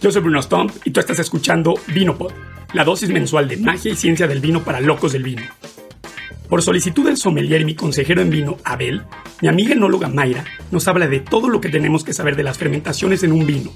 Yo soy Bruno Stomp y tú estás escuchando Vinopod, la dosis mensual de magia y ciencia del vino para locos del vino. Por solicitud del sommelier y mi consejero en vino, Abel, mi amiga enóloga Mayra nos habla de todo lo que tenemos que saber de las fermentaciones en un vino.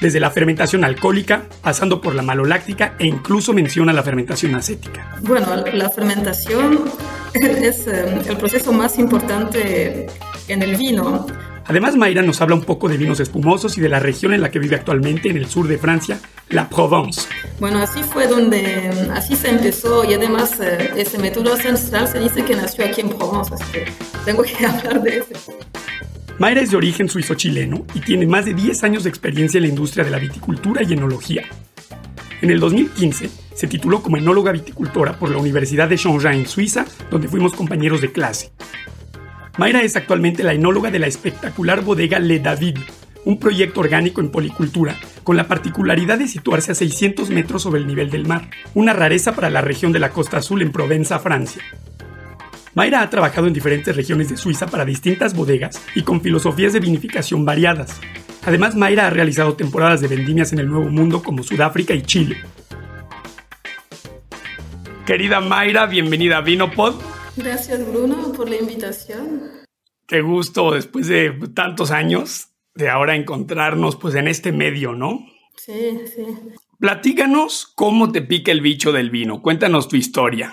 Desde la fermentación alcohólica, pasando por la maloláctica e incluso menciona la fermentación acética. Bueno, la fermentación es eh, el proceso más importante en el vino Además, Mayra nos habla un poco de vinos espumosos y de la región en la que vive actualmente en el sur de Francia, la Provence. Bueno, así fue donde, así se empezó y además eh, ese método ancestral se dice que nació aquí en Provence, así que tengo que hablar de eso. Mayra es de origen suizo-chileno y tiene más de 10 años de experiencia en la industria de la viticultura y enología. En el 2015 se tituló como enóloga viticultora por la Universidad de Changin en Suiza, donde fuimos compañeros de clase. Mayra es actualmente la enóloga de la espectacular bodega Le David, un proyecto orgánico en policultura, con la particularidad de situarse a 600 metros sobre el nivel del mar, una rareza para la región de la Costa Azul en Provenza, Francia. Mayra ha trabajado en diferentes regiones de Suiza para distintas bodegas y con filosofías de vinificación variadas. Además, Mayra ha realizado temporadas de vendimias en el Nuevo Mundo como Sudáfrica y Chile. Querida Mayra, bienvenida a Vinopod. Gracias Bruno por la invitación. Qué gusto después de tantos años de ahora encontrarnos pues en este medio, ¿no? Sí, sí. Platícanos cómo te pica el bicho del vino. Cuéntanos tu historia.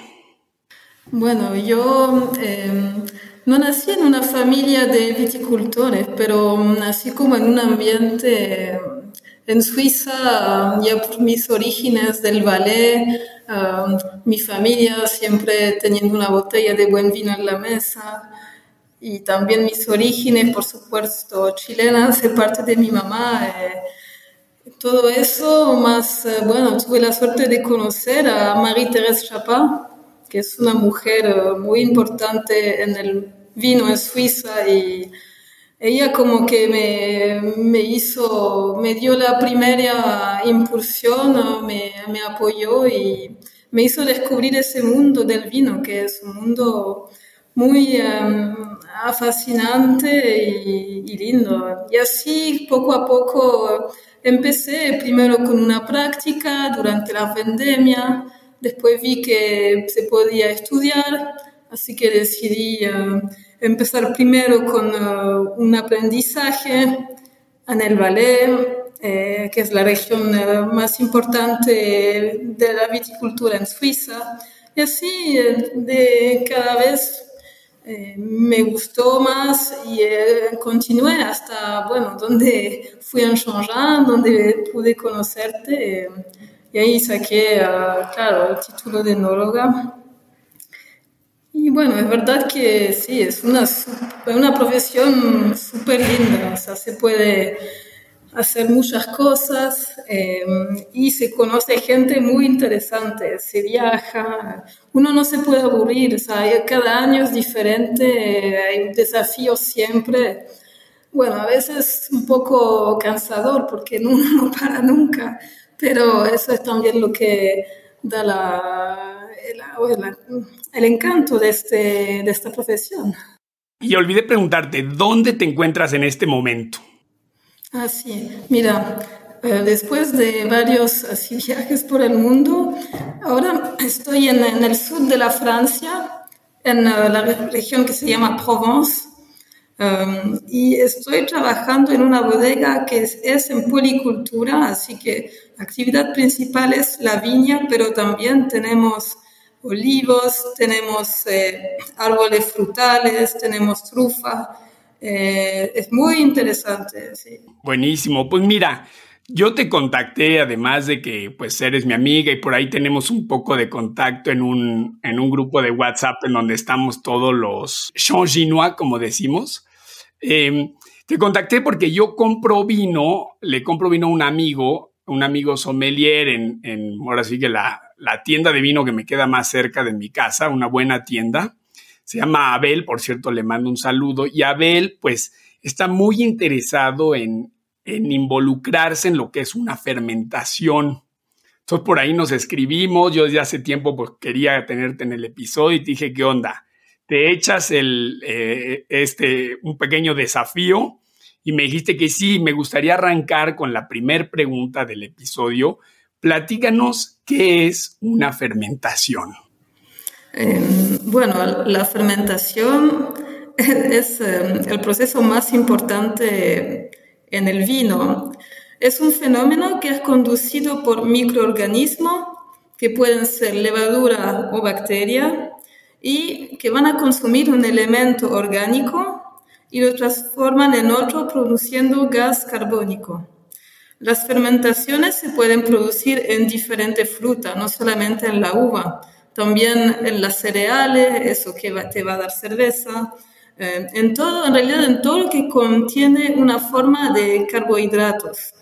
Bueno, yo em, no nací en una familia de viticultores, pero nací como en un ambiente en Suiza, ya por mis orígenes del ballet, mi familia siempre teniendo una botella de buen vino en la mesa y también mis orígenes, por supuesto, chilenas, de parte de mi mamá. Eh, todo eso, más, eh, bueno, tuve la suerte de conocer a Marie-Thérèse Chapin, que es una mujer eh, muy importante en el vino en Suiza y ella como que me, me, hizo, me dio la primera impulsión, me, apoyó y me hizo descubrir ese mundo del vino, que es un mundo muy em, fascinante y, lindo. Y así poco a poco empecé primero con una práctica durante la pandemia, después vi que se podía estudiar, así que decidí... Em, empezar primero con uh, un aprendizaje en el ballet, eh, que es la región uh, más importante de la viticultura en Suiza. Y así, eh, de cada vez eh, me gustó más y continué hasta, bueno, donde fui en Changin, donde pude conocerte. y ahí saqué, uh, claro, el título de enóloga. Y bueno, es verdad que sí, es una, una profesión súper linda, o sea, se puede hacer muchas cosas em, y se conoce gente muy interesante, se viaja, uno no se puede aburrir, o sea, cada año es diferente, hay desafíos siempre. Bueno, a veces un poco cansador porque uno no para nunca, pero eso es también lo que da la, la el encanto de, este, de esta profesión. Y olvidé preguntarte, ¿dónde te encuentras en este momento? Ah, sí, mira, eh, después de varios así, viajes por el mundo, ahora estoy en, en el sur de la Francia, en uh, la región que se llama Provence, um, y estoy trabajando en una bodega que es, es, en policultura, así que la actividad principal es la viña, pero también tenemos olivos, tenemos eh, árboles frutales, tenemos trufa. Eh, es muy interesante. Sí. Buenísimo. Pues mira, yo te contacté, además de que pues eres mi amiga y por ahí tenemos un poco de contacto en un, en un grupo de WhatsApp en donde estamos todos los changinois, como decimos. Em, te contacté porque yo compro vino, le compro vino a un amigo, un amigo sommelier en, en ahora la, la tienda de vino que me queda más cerca de mi casa, una buena tienda. Se llama Abel, por cierto, le mando un saludo. Y Abel, pues, está muy interesado en, en involucrarse en lo que es una fermentación. Entonces, por ahí nos escribimos. Yo desde hace tiempo, pues, quería tenerte en el episodio y te dije, ¿qué onda? Te echas el, eh, este, un pequeño desafío y me dijiste que sí, me gustaría arrancar con la primer pregunta del episodio. Platícanos qué es una fermentación. Em, bueno, la fermentación es em, el proceso más importante en el vino. Es un fenómeno que es conducido por microorganismos que pueden ser levadura o bacteria y que van a consumir un elemento orgánico y lo transforman en otro produciendo gas carbónico. Las fermentaciones se pueden producir en diferentes frutas, no solamente en la uva, también en las cereales, eso que te va a dar cerveza, eh, en todo, en realidad en todo lo que contiene una forma de carbohidratos.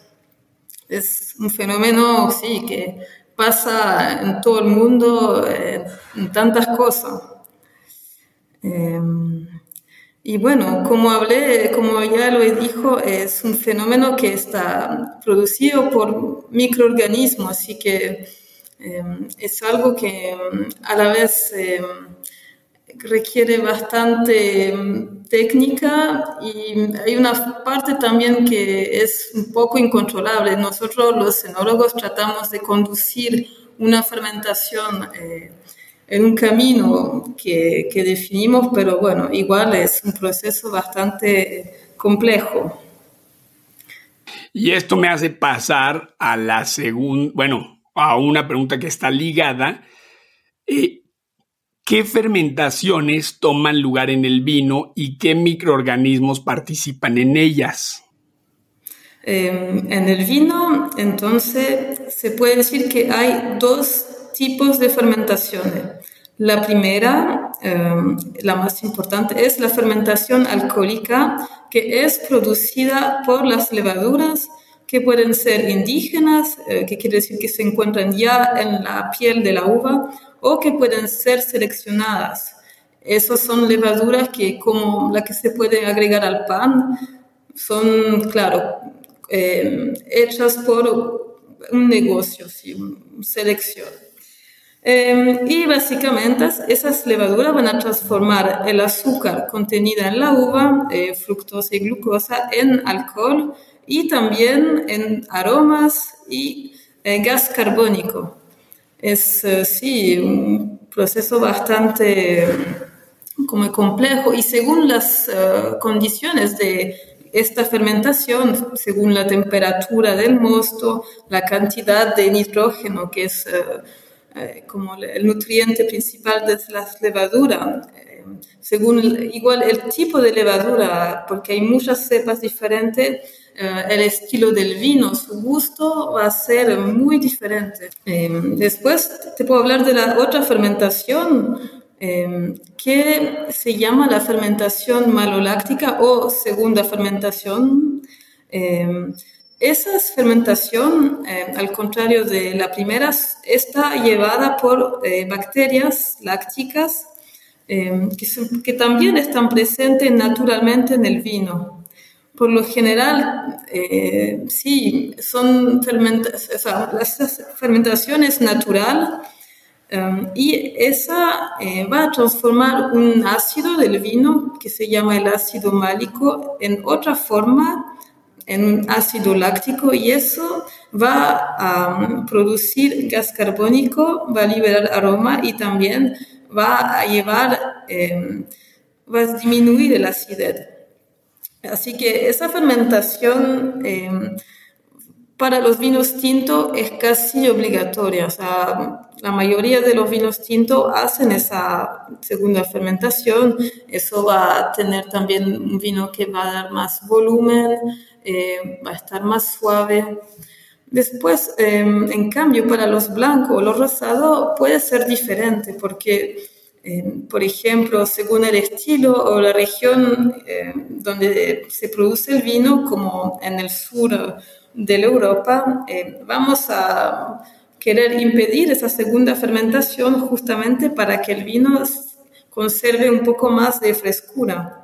Es un fenómeno, sí, que pasa en todo el mundo, eh, en tantas cosas. Eh, y bueno, como hablé, como ya lo dijo, es un fenómeno que está producido por microorganismos, así que es algo que a la vez requiere bastante técnica y hay una parte también que es un poco incontrolable. Nosotros los cenólogos tratamos de conducir una fermentación eh, en un camino que, que, definimos, pero bueno, igual es un proceso bastante complejo. Y esto me hace pasar a la segunda, bueno, a una pregunta que está ligada. Eh, ¿Qué fermentaciones toman lugar en el vino y qué microorganismos participan en ellas? Em, en el vino, entonces, se puede decir que hay dos tipos de fermentaciones. La primera, em, la más importante, es la fermentación alcohólica, que es producida por las levaduras que pueden ser indígenas, eh, que quiere decir que se encuentran ya en la piel de la uva, o que pueden ser seleccionadas. Esas son levaduras que, como la que se puede agregar al pan, son, claro, eh, hechas por un negocio, ¿sí? selección. Eh, y básicamente esas levaduras van a transformar el azúcar contenida en la uva, eh, fructosa y glucosa, en alcohol y también en aromas y gas carbónico. Es, eh, sí, un proceso bastante como complejo y según las eh, condiciones de esta fermentación, según la temperatura del mosto, la cantidad de nitrógeno, que es eh, como el nutriente principal de las levaduras, según igual el tipo de levadura, porque hay muchas cepas diferentes, eh, el estilo del vino, su gusto va a ser muy diferente. Em, después te puedo hablar de la otra fermentación em, que se llama la fermentación maloláctica o segunda fermentación. Em, esa fermentación, al contrario de la primera, está llevada por eh, bacterias lácticas que, que, también están presentes naturalmente en el vino. Por lo general, eh, sí, son las fermentaciones natural um, y esa eh, va a transformar un ácido del vino que se llama el ácido málico en otra forma, en un ácido láctico y eso va a um, producir gas carbónico, va a liberar aroma y también va a llevar, em, va a disminuir el acidez. Así que esa fermentación em, para los vinos tintos es casi obligatoria. O sea, la mayoría de los vinos tintos hacen esa segunda fermentación. Eso va a tener también un vino que va a dar más volumen, eh, va a estar más suave. Después, em, en cambio, para los blancos o los rosados puede ser diferente porque por ejemplo, según el estilo o la región eh, donde se produce el vino, como en el sur de la Europa, eh, vamos a querer impedir esa segunda fermentación justamente para que el vino conserve un poco más de frescura.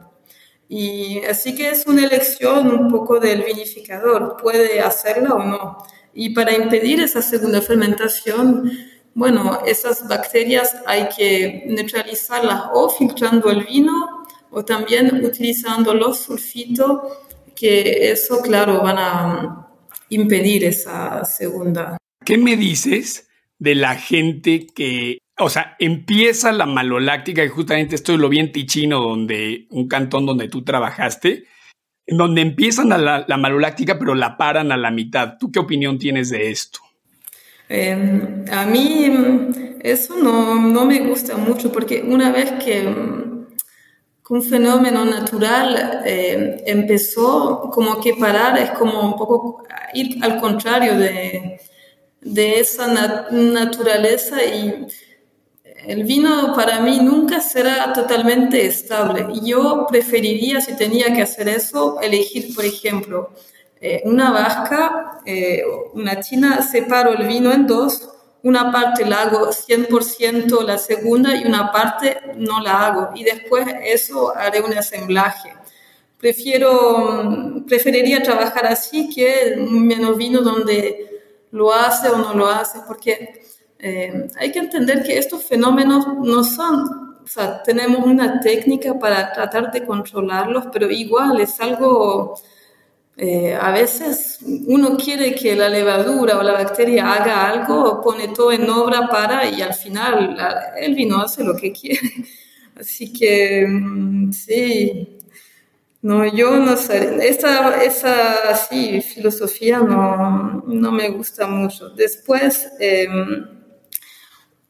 Y así que es una elección un poco del vinificador, puede hacerla o no. Y para impedir esa segunda fermentación, bueno, esas bacterias hay que neutralizarlas o filtrando el vino o también utilizando los sulfitos que eso, claro, van a impedir esa segunda. ¿Qué me dices de la gente que, o sea, empieza la maloláctica, y justamente esto lo vi en Ticino, donde, un cantón donde tú trabajaste, en donde empiezan la, la maloláctica, pero la paran a la mitad. ¿Tú qué opinión tienes de esto? Em, a mí mm, eso no, no, me gusta mucho porque una vez que mm, un fenómeno natural em, empezó como que parar es como un poco ir al contrario de, de esa naturaleza y el vino para mí nunca será totalmente estable. Yo preferiría, si tenía que hacer eso, elegir, por ejemplo, eh, una vasca, eh, una china, separo el vino en dos, una parte la hago 100% la segunda y una parte no la hago. Y después eso haré un asemblaje. Prefiero, mm, preferiría trabajar así que menos vino donde lo hace o no lo hace, porque eh, hay que entender que estos fenómenos no son, o sea, tenemos una técnica para tratar de controlarlos, pero igual es algo eh, a veces uno quiere que la levadura o la bacteria haga algo, pone todo en obra para y al final el vino hace lo que quiere. Así que mm, sí, no, yo no sé, esa, esa sí, filosofía no, no me gusta mucho. Después, em,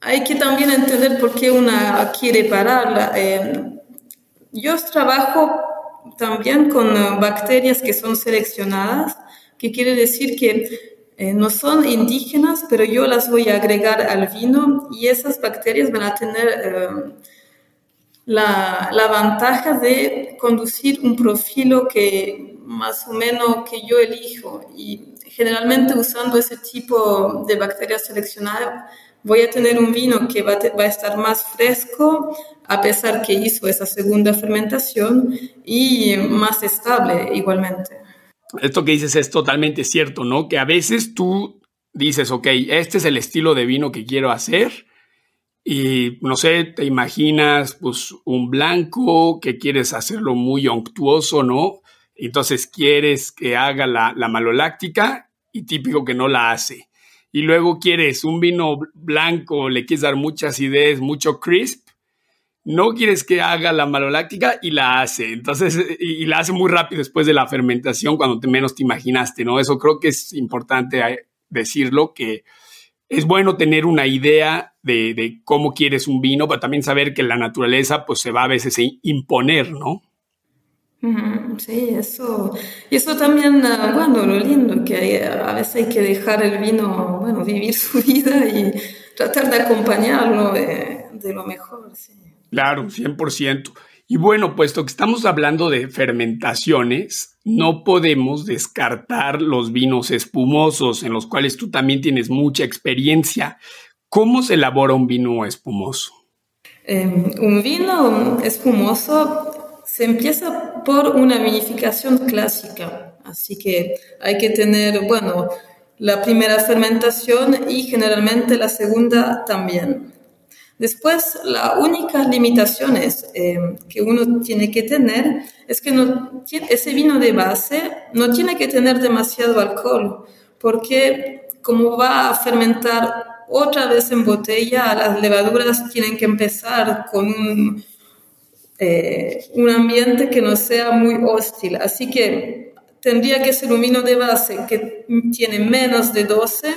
hay que también entender por qué una quiere pararla. Em, yo trabajo también con eh, bacterias que son seleccionadas, que quiere decir que eh, no son indígenas, pero yo las voy a agregar al vino y esas bacterias van a tener eh, la, la, ventaja de conducir un profilo que más o menos que yo elijo. Y generalmente usando ese tipo de bacterias seleccionadas voy a tener un vino que va, a estar más fresco, a pesar que hizo esa segunda fermentación y más estable igualmente. Esto que dices es totalmente cierto, ¿no? Que a veces tú dices, ok, este es el estilo de vino que quiero hacer y no sé, te imaginas pues un blanco que quieres hacerlo muy onctuoso, ¿no? Entonces quieres que haga la maloláctica y típico que no la hace. Y luego quieres un vino blanco, le quieres dar muchas ideas, mucho crisp no quieres que haga la maloláctica y la hace. Entonces, y, la hace muy rápido después de la fermentación, cuando menos te imaginaste, ¿no? Eso creo que es importante eh, decirlo, que es bueno tener una idea de, cómo quieres un vino, pero también saber que la naturaleza pues se va a veces a imponer, ¿no? Sí, eso. Y eso también, ah, bueno, lo lindo, que a veces hay que dejar el vino, bueno, vivir su vida y tratar de acompañarlo de, de lo mejor, sí. Claro, 100%. Y bueno, puesto que estamos hablando de fermentaciones, no podemos descartar los vinos espumosos, en los cuales tú también tienes mucha experiencia. ¿Cómo se elabora un vino espumoso? Em, un vino espumoso se empieza por una vinificación clásica, así que hay que tener, bueno, la primera fermentación y generalmente la segunda también. Después, la única limitación eh, que uno tiene que tener es que no, ese vino de base no tiene que tener demasiado alcohol, porque como va a fermentar otra vez en botella, las levaduras tienen que empezar con un, eh, un ambiente que no sea muy hostil. Así que tendría que ser un vino de base que tiene menos de 12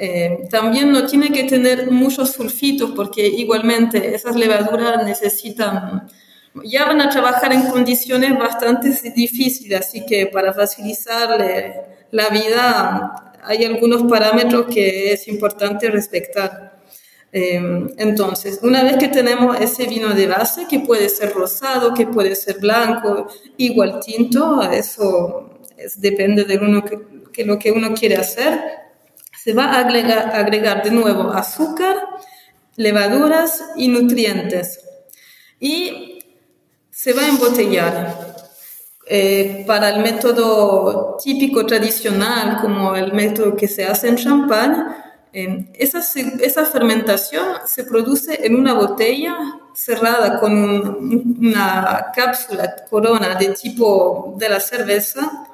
eh, también no tiene que tener muchos sulfitos porque igualmente esas levaduras necesitan, ya van a trabajar en condiciones bastante difíciles, así que para facilitarle la vida hay algunos parámetros que es importante respetar. Eh, entonces, una vez que tenemos ese vino de base, que puede ser rosado, que puede ser blanco, igual tinto, eso depende de uno que, lo que uno quiere hacer se va a agregar, de nuevo azúcar, levaduras y nutrientes. Y se va a embotellar. Eh, para el método típico tradicional, como el método que se hace en champán, esa, esa, fermentación se produce en una botella cerrada con una cápsula corona de tipo de la cerveza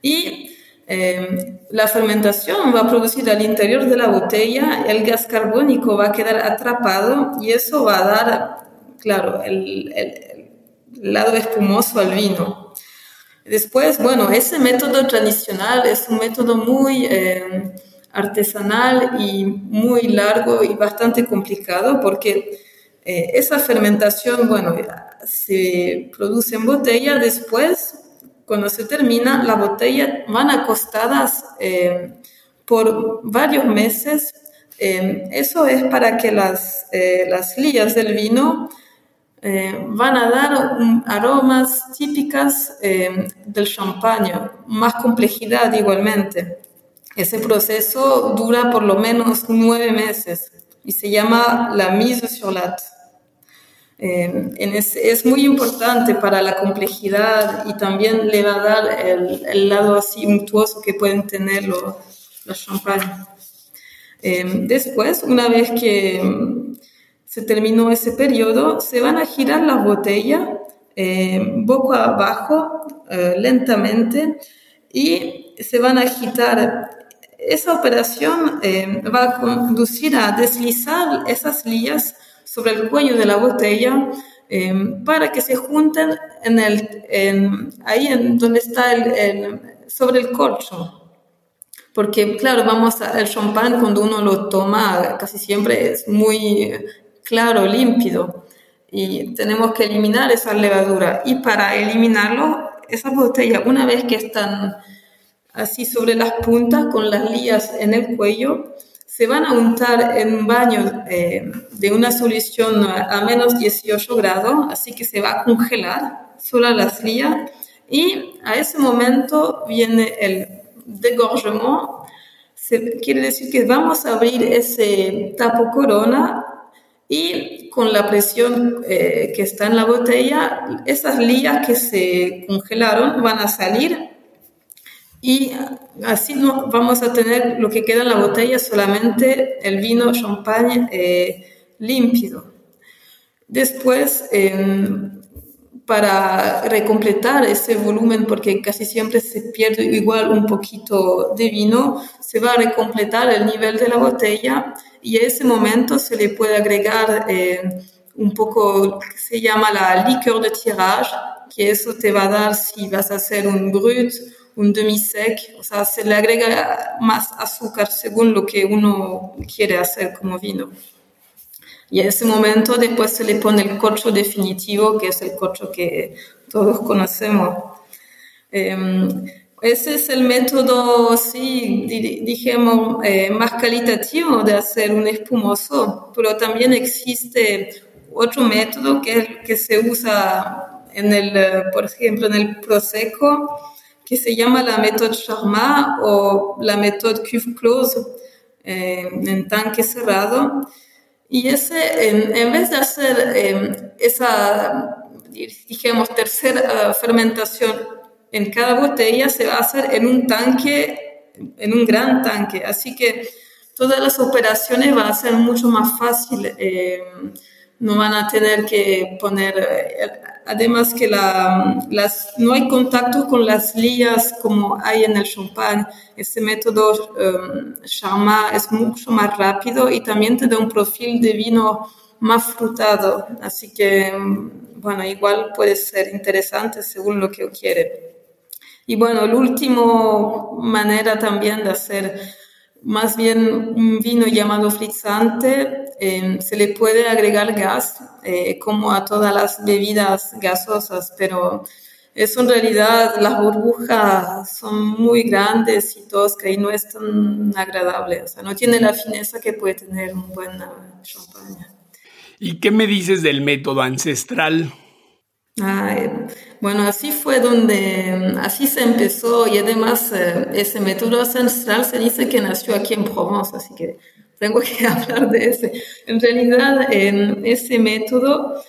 y em, la fermentación va a producir al interior de la botella, el gas carbónico va a quedar atrapado y eso va a dar, claro, el, el lado espumoso al vino. Después, bueno, ese método tradicional es un método muy em, artesanal y muy largo y bastante complicado porque eh, esa fermentación, bueno, se produce en botella, después, cuando se termina, la botella van acostadas eh, por varios meses. Eh, eso es para que las, las lías del vino van a dar aromas típicas del champán, más complejidad igualmente. Ese proceso dura por lo menos nueve meses y se llama la mise sur la eh, es, muy importante para la complejidad y también le va a dar el, lado así untuoso que pueden tener los, los champagnes. Eh, después, una vez que mm, se terminó ese periodo, se van a girar la botella eh, boca abajo lentamente y se van a agitar esa operación eh, va a conducir a deslizar esas lías sobre el cuello de la botella eh, para que se junten en el, ahí en donde está el, sobre el corcho. Porque, claro, vamos a, el champán cuando uno lo toma casi siempre es muy claro, límpido. Y tenemos que eliminar esa levadura. Y para eliminarlo, esa botella, una vez que están así sobre las puntas con las lías en el cuello. Se van a untar en un baño eh, de una solución a menos 18 grados, así que se va a congelar solo las lías. Y a ese momento viene el degorgement. Se, quiere decir que vamos a abrir ese tapo corona y con la presión eh, que está en la botella, esas lías que se congelaron van a salir y así no vamos a tener lo que queda en la botella, solamente el vino champagne eh, límpido. Después, em, para recompletar ese volumen, porque casi siempre se pierde igual un poquito de vino, se va a recompletar el nivel de la botella y en ese momento se le puede agregar eh, un poco se llama la liqueur de tirage, que eso te va a dar si vas a hacer un brut un demi-sec, o sea, se le agrega más azúcar según lo que uno quiere hacer como vino. Y en ese momento después se le pone el corcho definitivo, que es el corcho que todos conocemos. Em, ese es el método, sí, dijimos, eh, más calitativo de hacer un espumoso, pero también existe otro método que, que se usa en el, por ejemplo, en el Prosecco, que se llama la méthode Charmat o la méthode cuve close eh, en tanque cerrado. Y ese, en, vez de hacer eh, esa, digamos, tercera fermentación en cada botella, se va a hacer en un tanque, en un gran tanque. Así que todas las operaciones van a ser mucho más fáciles. Eh, no van a tener que poner Además que las, no hay contacto con las lías como hay en el champán. Este método um, es mucho más rápido y también te da un perfil de vino más frutado. Así que, um, bueno, igual puede ser interesante según lo que quiere. Y bueno, la última manera también de hacer más bien un vino llamado frizzante, eh, se le puede agregar gas, eh, como a todas las bebidas gasosas, pero eso en realidad las burbujas son muy grandes y toscas y no es tan agradable, o sea, no tiene la fineza que puede tener un buen champaña. ¿Y qué me dices del método ancestral? Bueno, así fue donde, así se empezó y además eh, ese método ancestral se dice que nació aquí en Provence, así que tengo que hablar de ese. En realidad, ese método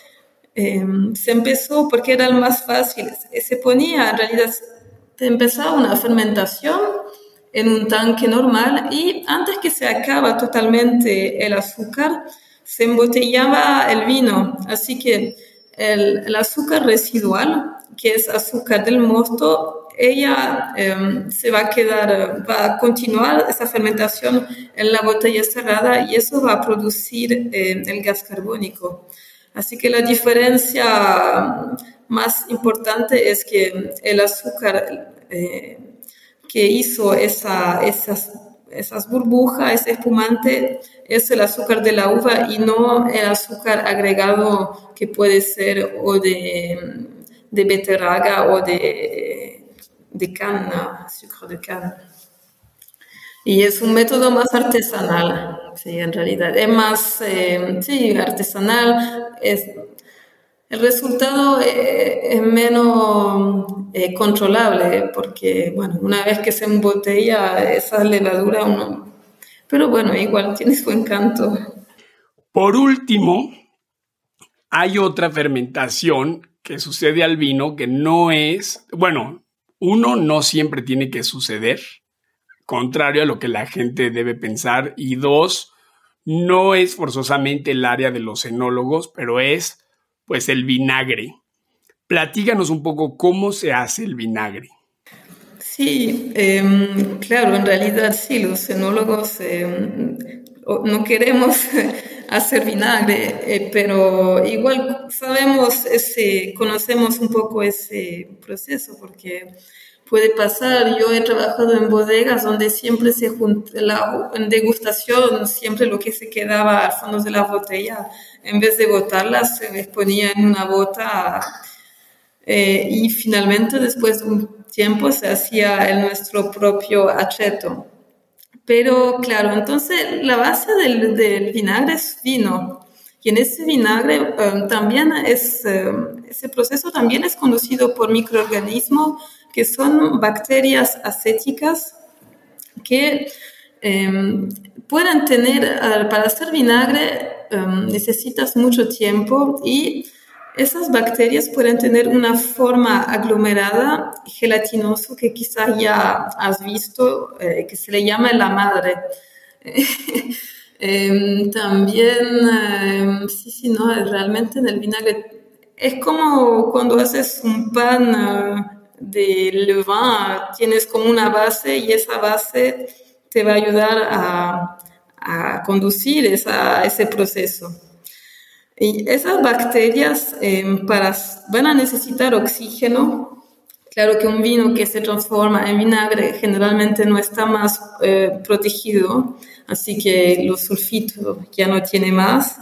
em, se empezó porque era el más fácil. Se ponía, en realidad, empezaba una fermentación en un tanque normal y antes que se acaba totalmente el azúcar, se embotellaba el vino. Así que el, azúcar residual, que es azúcar del mosto, ella em, se va a quedar, va a continuar esa fermentación en la botella cerrada y eso va a producir em, el gas carbónico. Así que la diferencia más importante es que el azúcar eh, que hizo esa, esas, esas burbujas, ese espumante, es el azúcar de la uva y no el azúcar agregado que puede ser o de, de beterraga o de, de cana, azúcar de cana. Y es un método más artesanal, sí, en realidad. Es más, eh, sí, artesanal. Es, el resultado eh, es, menos eh, controlable porque, bueno, una vez que se embotella esa levadura, uno... Pero bueno, igual tiene su encanto. Por último, hay otra fermentación que sucede al vino que no es, bueno, uno no siempre tiene que suceder, contrario a lo que la gente debe pensar, y dos, no es forzosamente el área de los enólogos, pero es pues el vinagre. Platíganos un poco cómo se hace el vinagre. Sí, em, claro, en realidad sí, los enólogos em, no queremos hacer vinagre, eh, pero igual sabemos, ese, conocemos un poco ese proceso porque puede pasar. Yo he trabajado en bodegas donde siempre se junta, la, en degustación, siempre lo que se quedaba al fondo de la botella, en vez de botarla, se les ponía en una bota eh, y finalmente después de un tiempo se hacía el nuestro propio acheto. Pero claro, entonces la base del, del vinagre es vino. Y en ese vinagre um, también es, um, ese proceso también es conducido por microorganismos que son bacterias acéticas que um, pueden tener, para hacer vinagre necesitas mucho tiempo y esas bacterias pueden tener una forma aglomerada, gelatinoso, que quizás ya has visto, eh, que se le llama la madre. Em, también, em, sí, sí, no, realmente en el vinagre es como cuando haces un pan eh, de levain, tienes como una base y esa base te va a ayudar a, a conducir esa, ese proceso. Y esas bacterias em, para, van a necesitar oxígeno. Claro que un vino que se transforma en vinagre generalmente no está más eh, protegido, así que los sulfitos ya no tiene más.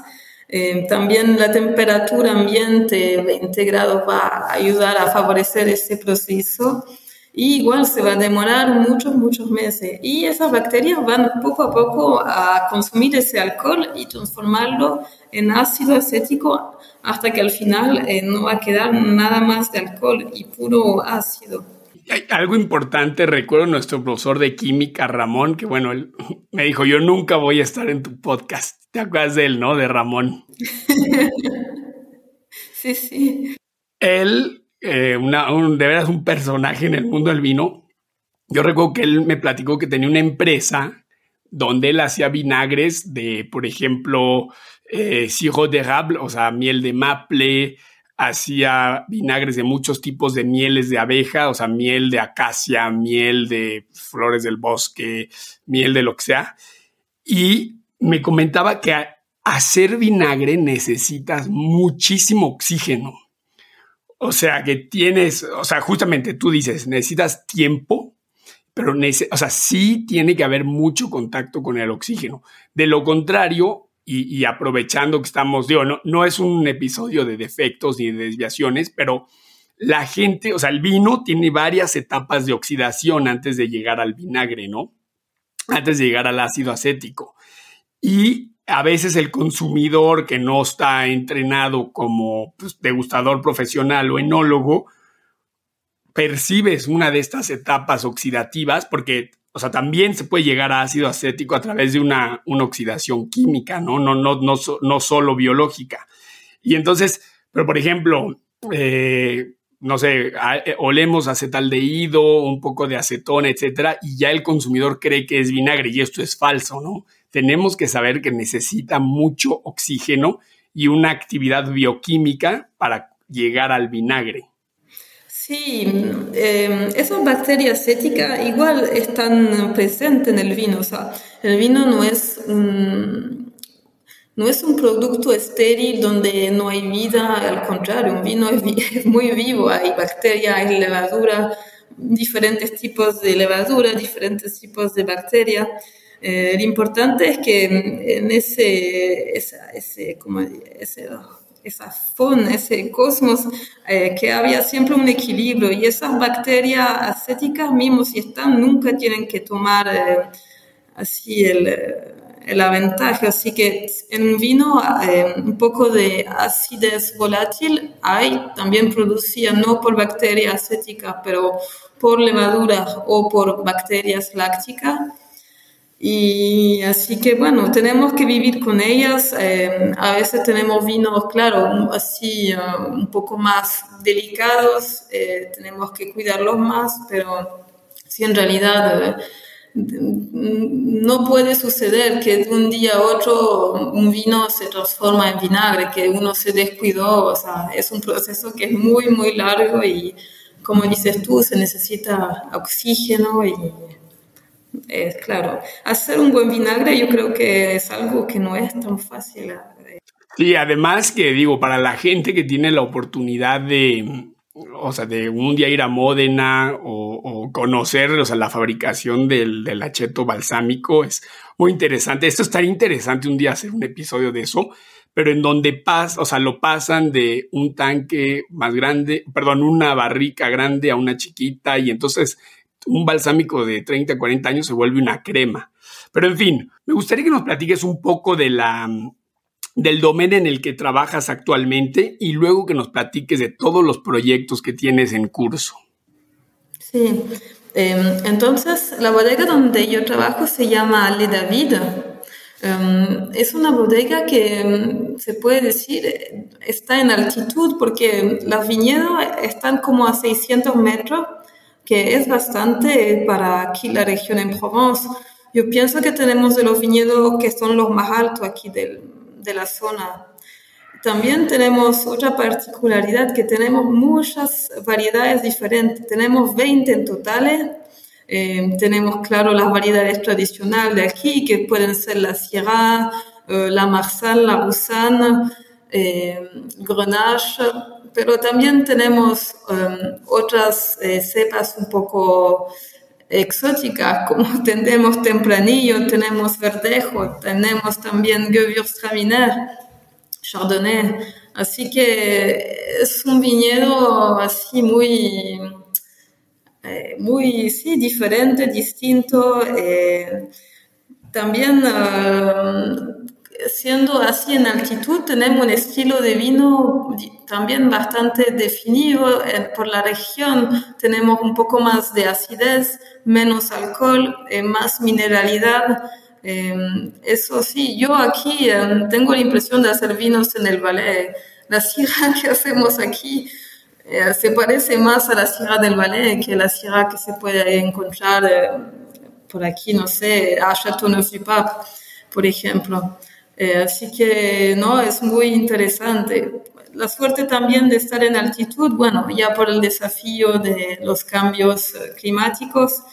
Em, también la temperatura ambiente integrado va a ayudar a favorecer ese proceso y igual se va a demorar muchos, muchos meses. Y esas bacterias van poco a poco a consumir ese alcohol y transformarlo en ácido acético hasta que al final eh, no va a quedar nada más de alcohol y puro ácido. Hay algo importante, recuerdo nuestro profesor de química, Ramón, que bueno, él me dijo, yo nunca voy a estar en tu podcast. ¿Te acuerdas de él, no? De Ramón. sí, sí. Él eh, un, de veras un personaje en el mundo del vino. Yo recuerdo que él me platicó que tenía una empresa donde él hacía vinagres de, por ejemplo, eh, sirop d'érable, o sea, miel de maple, hacía vinagres de muchos tipos de mieles de abeja, o sea, miel de acacia, miel de flores del bosque, miel de lo que sea. Y me comentaba que hacer vinagre necesitas muchísimo oxígeno. O sea, que tienes, o sea, justamente tú dices, necesitas tiempo, pero, o sea, sí tiene que haber mucho contacto con el oxígeno. De lo contrario, y, aprovechando que estamos, digo, no, no es un episodio de defectos ni de desviaciones, pero la gente, o sea, el vino tiene varias etapas de oxidación antes de llegar al vinagre, ¿no? Antes de llegar al ácido acético. Y a veces el consumidor que no está entrenado como pues, degustador profesional o enólogo, percibes una de estas etapas oxidativas porque, o sea, también se puede llegar a ácido acético a través de una, una oxidación química, ¿no? No, no, no, solo biológica. Y entonces, pero por ejemplo, eh, no sé, eh, olemos acetaldehído, un poco de acetona, etcétera, y ya el consumidor cree que es vinagre y esto es falso, ¿no? Tenemos que saber que necesita mucho oxígeno y una actividad bioquímica para llegar al vinagre. Sí, eh, esas bacterias éticas igual están presentes en el vino. O sea, el vino no es un, no es un producto estéril donde no hay vida, al contrario, un vino es, muy vivo, hay bacterias, hay levadura, diferentes tipos de levadura, diferentes tipos de bacterias. Eh, lo importante es que en ese, ese, como ese esa fauna, ese cosmos, eh, que había siempre un equilibrio y esas bacterias acéticas mismos si están, nunca tienen que tomar eh, así el, el aventaje. Así que en un vino eh, un poco de acidez volátil hay, también producida no por bacterias acéticas, pero por levadura o por bacterias lácticas. Y así que bueno, tenemos que vivir con ellas. Eh, a veces tenemos vinos, claro, así eh, un poco más delicados, eh, tenemos que cuidarlos más, pero si en realidad no puede suceder que de un día a otro un vino se transforma en vinagre, que uno se descuidó, o sea, es un proceso que es muy, muy largo y como dices tú, se necesita oxígeno y es claro, hacer un buen vinagre yo creo que es algo que no es tan fácil. Sí, además que digo, para la gente que tiene la oportunidad de, o sea, de un día ir a Módena o, conocer, o sea, la fabricación del, del, acheto balsámico es muy interesante. Esto estaría interesante un día hacer un episodio de eso, pero en donde pasa, o sea, lo pasan de un tanque más grande, perdón, una barrica grande a una chiquita y entonces un balsámico de 30, 40 años se vuelve una crema. Pero en fin, me gustaría que nos platiques un poco de del dominio en el que trabajas actualmente y luego que nos platiques de todos los proyectos que tienes en curso. Sí, em, entonces la bodega donde yo trabajo se llama Le David. Em, es una bodega que em, se puede decir está en altitud porque los viñedos están como a 600 metros que es bastante para aquí la región en Provence. Yo pienso que tenemos de los viñedos que son los más altos aquí del, de la zona. También tenemos otra particularidad, que tenemos muchas variedades diferentes. Tenemos 20 en total. Eh, tenemos, claro, las variedades tradicionales de aquí, que pueden ser la Sierra, eh, la Marsal, la Roussanne, eh, Grenache, pero también tenemos um, otras eh, cepas un poco exóticas, como tenemos tempranillo, tenemos verdejo, tenemos también Gewürztraminer, Chardonnay. Así que es un viñedo así muy, eh, muy sí, diferente, distinto. Eh, también um, siendo así en altitud, tenemos un estilo de vino también bastante definido. Por la región tenemos un poco más de acidez, menos alcohol, eh, más mineralidad. Em, eso sí, yo aquí em, tengo la impresión de hacer vinos en el Valais. La sierra que hacemos aquí eh, se parece más a la sierra del Valais que la sierra que se puede encontrar eh, por aquí, no sé, a Châteauneuf-du-Pape, por ejemplo. Eh, así que no, es muy interesante. La suerte también de estar en altitud, bueno, ya por el desafío de los cambios eh, climáticos,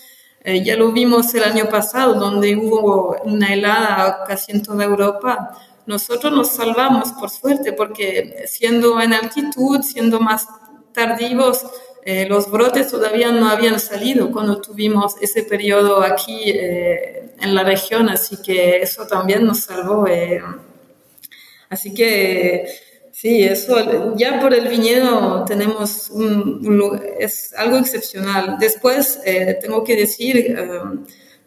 eh, ya lo vimos el año pasado, donde hubo una helada casi en toda Europa. Nosotros nos salvamos, por suerte, porque siendo en altitud, siendo más tardivos, eh, los brotes todavía no habían salido cuando tuvimos ese periodo aquí eh, en la región, así que eso también nos salvó. Eh. Así que sí, eso ya por el viñedo tenemos un, es algo excepcional. Después tengo que decir,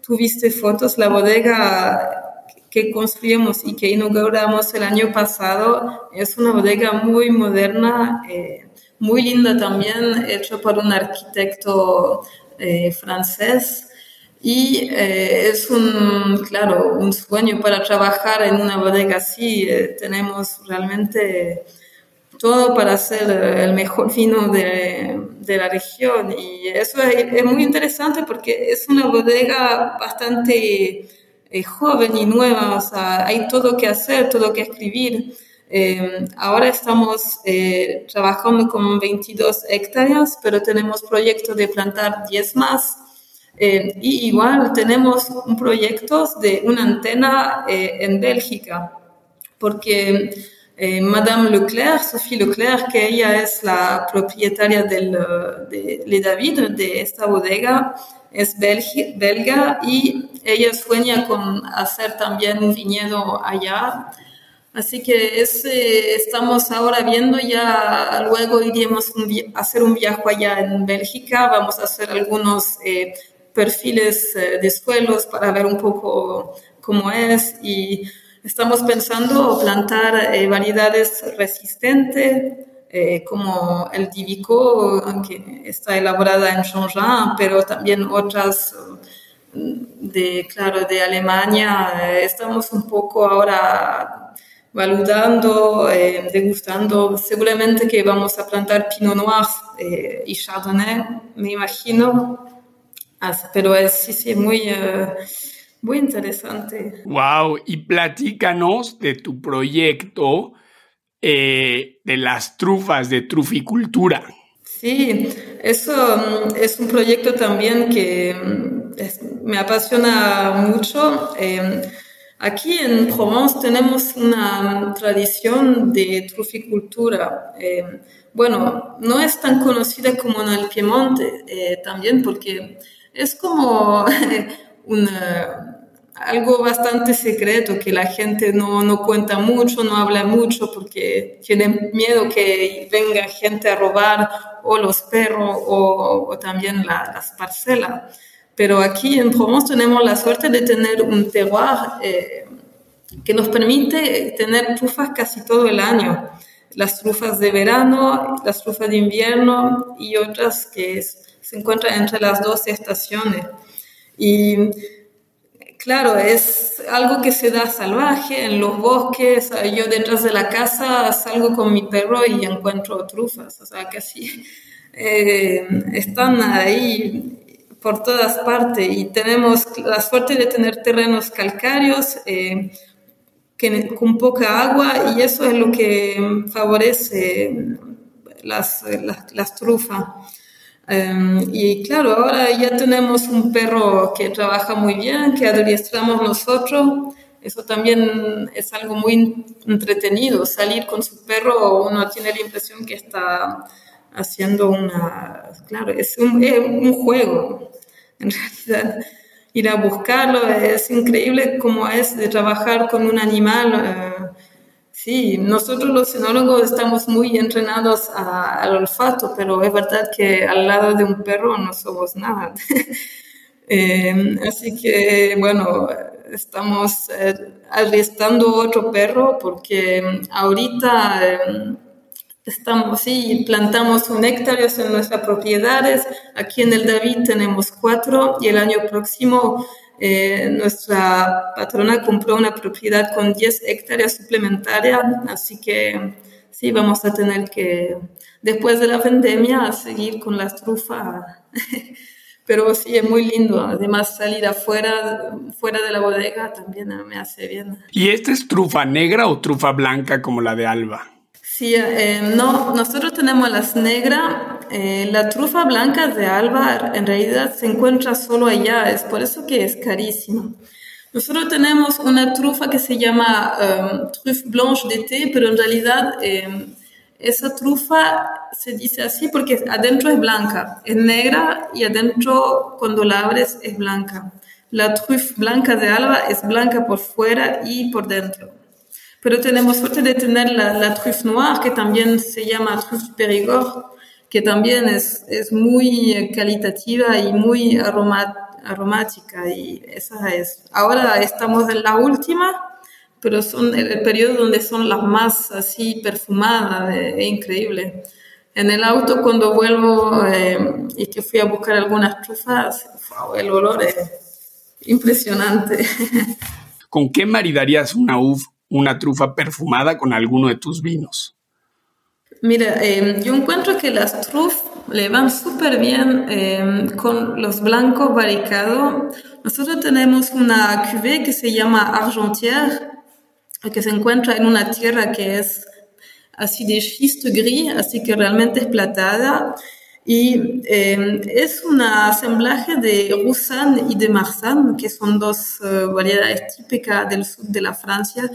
tuviste fotos, la bodega que construimos y que inauguramos el año pasado es una bodega muy moderna muy linda también, hecho por un arquitecto eh, francés. Y eh, es un, claro, un sueño para trabajar en una bodega así. Eh, tenemos realmente todo para hacer el mejor vino de, de la región. Y eso es, muy interesante porque es una bodega bastante joven y nueva, o sea, hay todo que hacer, todo que escribir. Eh, ahora estamos eh, trabajando con 22 hectáreas, pero tenemos proyecto de plantar 10 más. y igual tenemos un proyecto de una antena en Bélgica, porque Madame Leclerc, Sophie Leclerc, que ella es la propietaria del, de Le David, de esta bodega, es belga y ella sueña con hacer también un viñedo allá. Así que eh, estamos ahora viendo, ya luego iríamos a hacer un viaje allá en Bélgica, vamos a hacer algunos eh, perfiles eh, de suelos para ver un poco cómo es y estamos pensando plantar variedades resistentes como el Divico, que está elaborada en Chongin, pero también otras de, claro, de Alemania. Estamos un poco ahora valudando, eh, degustando. Seguramente que vamos a plantar Pinot Noir eh, y Chardonnay, me imagino. pero es sí, sí, muy, eh, muy interesante. Wow, y platícanos de tu proyecto de las trufas, de truficultura. Sí, eso mm, es un proyecto también que mm, me apasiona mucho. Aquí en Provence tenemos una tradición de truficultura. Em, bueno, no es tan conocida como en el Piemonte eh, también porque es como algo bastante secreto que la gente no, no, cuenta mucho, no habla mucho porque tienen miedo que venga gente a robar o los perros o, también las parcelas. Pero aquí en Provence tenemos la suerte de tener un terroir eh, que nos permite tener trufas casi todo el año. Las trufas de verano, las trufas de invierno y otras que se encuentran entre las dos estaciones. Y Claro, es algo que se da salvaje en los bosques. Yo detrás de la casa salgo con mi perro y encuentro trufas, o sea, casi eh, están ahí por todas partes y tenemos la suerte de tener terrenos calcáreos eh, que, con poca agua y eso es lo que favorece las, las, las trufas. Em, y claro, ahora ya tenemos un perro que trabaja muy bien, que adiestramos nosotros. Eso también es algo muy entretenido, salir con su perro, uno tiene la impresión que está haciendo una, claro, es un, un juego, en realidad. Ir a buscarlo es increíble cómo es de trabajar con un animal. Eh, Sí, nosotros los enólogos estamos muy entrenados al olfato, pero es verdad que al lado de un perro no somos nada. Em, así que, bueno, estamos eh, arrestando otro perro porque ahorita em, estamos, sí, plantamos un hectárea en nuestras propiedades. Aquí en el David tenemos cuatro y el año próximo eh, nuestra patrona compró una propiedad con 10 hectáreas suplementarias, así que sí, vamos a tener que, después de la pandemia, seguir con las trufas. Pero sí, es muy lindo. Además, salir afuera, fuera de la bodega también me hace bien. ¿Y esta es trufa negra o trufa blanca como la de Alba? Sí, eh, no, nosotros tenemos las negras. Eh, la trufa blanca de Alba en realidad se encuentra solo allá, es por eso que es carísima. Nosotros tenemos una trufa que se llama um, truffe blanche d'été, pero en realidad em, esa trufa se dice así porque adentro es blanca, es negra y adentro cuando la abres es blanca. La truffe blanca de Alba es blanca por fuera y por dentro pero tenemos suerte de tener la, la truffe noire, que también se llama truffe Périgord, que también es, es muy calitativa y muy aromática. Y esa es. Ahora estamos en la última, pero son el, periodo donde son las más así perfumadas, es, increíble. En el auto cuando vuelvo eh, y que fui a buscar algunas trufas, el olor es impresionante. ¿Con qué maridarías una uva una trufa perfumada con alguno de tus vinos? Mira, eh, yo encuentro que las truffes le van súper bien eh, con los blancos barricados. Nosotros tenemos una cuvée que se llama Argentière, que se encuentra en una tierra que es así de schiste gris, así que realmente es platada. Y eh, es un asemblaje de Roussanne y de Marsanne, que son dos variedades típicas del sur de la Francia,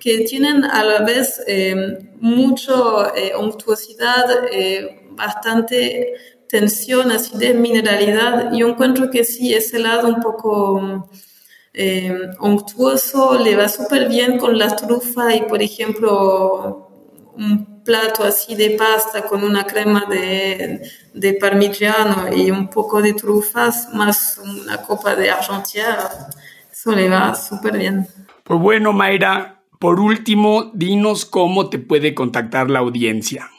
que tienen a la vez eh, mucho eh, unctuosidad, eh, bastante tensión, acidez, mineralidad. Yo encuentro que sí, ese lado un poco eh, unctuoso le va súper bien con la trufa y, por ejemplo, un plato así de pasta con una crema de, de parmigiano y un poco de trufas, más una copa de argentiera, eso le va súper bien. Pues bueno, Mayra, por último, dinos cómo te puede contactar la audiencia.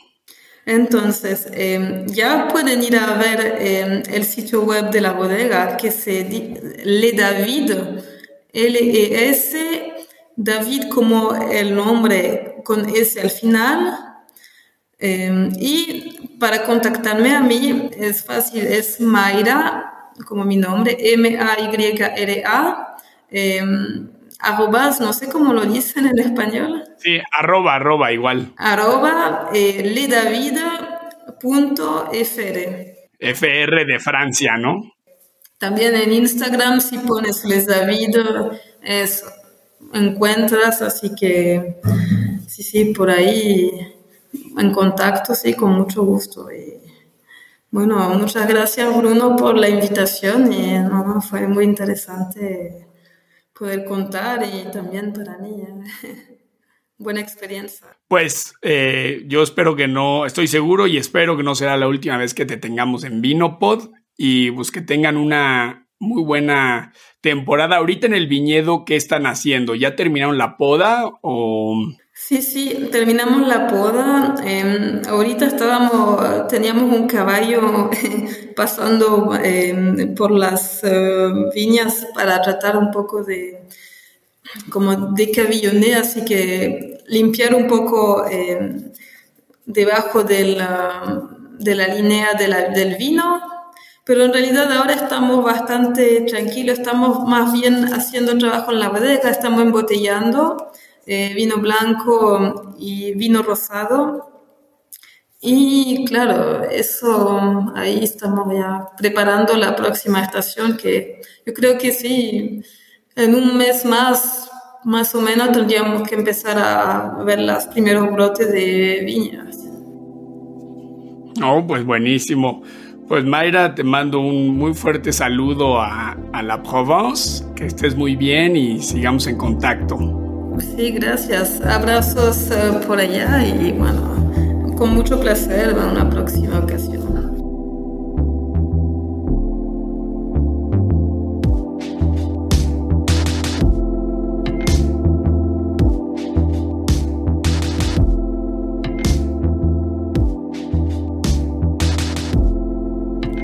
Entonces, eh, ya pueden ir a ver eh, el sitio web de la bodega que se Le David, L-E-S, David como el nombre con S al final. Eh, y para contactarme a mí es fácil, es Mayra, como mi nombre, M-A-Y-R-A arrobas, no sé cómo lo dicen en español. Sí, arroba, arroba, igual. Arroba eh, FR de Francia, ¿no? También en Instagram, si pones lesdavid, es, encuentras, así que sí, sí, por ahí en contacto, sí, con mucho gusto. Y, bueno, muchas gracias Bruno por la invitación y no, fue muy interesante poder contar y también para mí. Buena experiencia. Pues eh, yo espero que no, estoy seguro y espero que no será la última vez que te tengamos en Vinopod y pues que tengan una muy buena temporada. Ahorita en el viñedo, ¿qué están haciendo? ¿Ya terminaron la poda o...? Sí, sí, terminamos la poda. Em, ahorita estábamos, teníamos un caballo pasando em, por las eh, viñas para tratar un poco de como de cabilloné, así que limpiar un poco em, debajo de la, de la línea del vino. Pero en realidad ahora estamos bastante tranquilos, estamos más bien haciendo trabajo en la bodega, estamos embotellando eh, vino blanco y vino rosado. Y claro, eso ahí estamos ya preparando la próxima estación que yo creo que sí, en un mes más, más o menos tendríamos que empezar a ver los primeros brotes de viñas. Oh, pues buenísimo. Pues Mayra, te mando un muy fuerte saludo a, a la Provence, que estés muy bien y sigamos en contacto. Sí, gracias. Abrazos eh, por allá y bueno, con mucho placer en una próxima ocasión.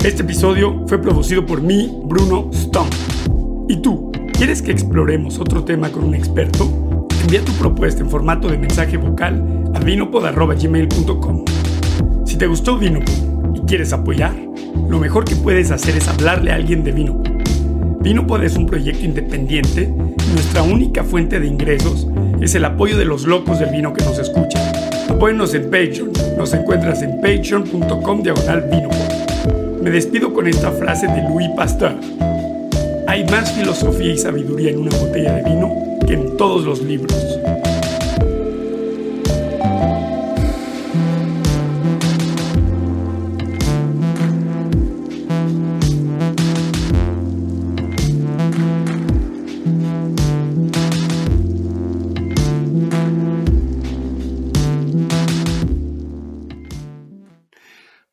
Este episodio fue producido por mí, Bruno Stone. ¿Y tú? ¿Quieres que exploremos otro tema con un experto? Envía tu propuesta en formato de mensaje vocal a vinopod.gmail.com. Si te gustó Vinopod y quieres apoyar, lo mejor que puedes hacer es hablarle a alguien de Vinopod. Vinopod es un proyecto independiente y nuestra única fuente de ingresos es el apoyo de los locos del vino que nos escuchan. Apóyenos en Patreon. Nos encuentras en patreon.com diagonal Vinopod. Me despido con esta frase de Louis Pasteur. Hay más filosofía y sabiduría en una botella de vino en todos los libros.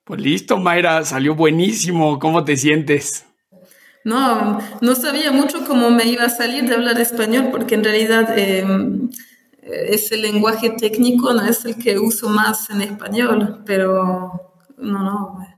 Pues listo, Mayra, salió buenísimo. ¿Cómo te sientes? No, no sabía mucho cómo me iba a salir de hablar español porque en realidad em, ese lenguaje técnico no es el que uso más en español, pero no, no,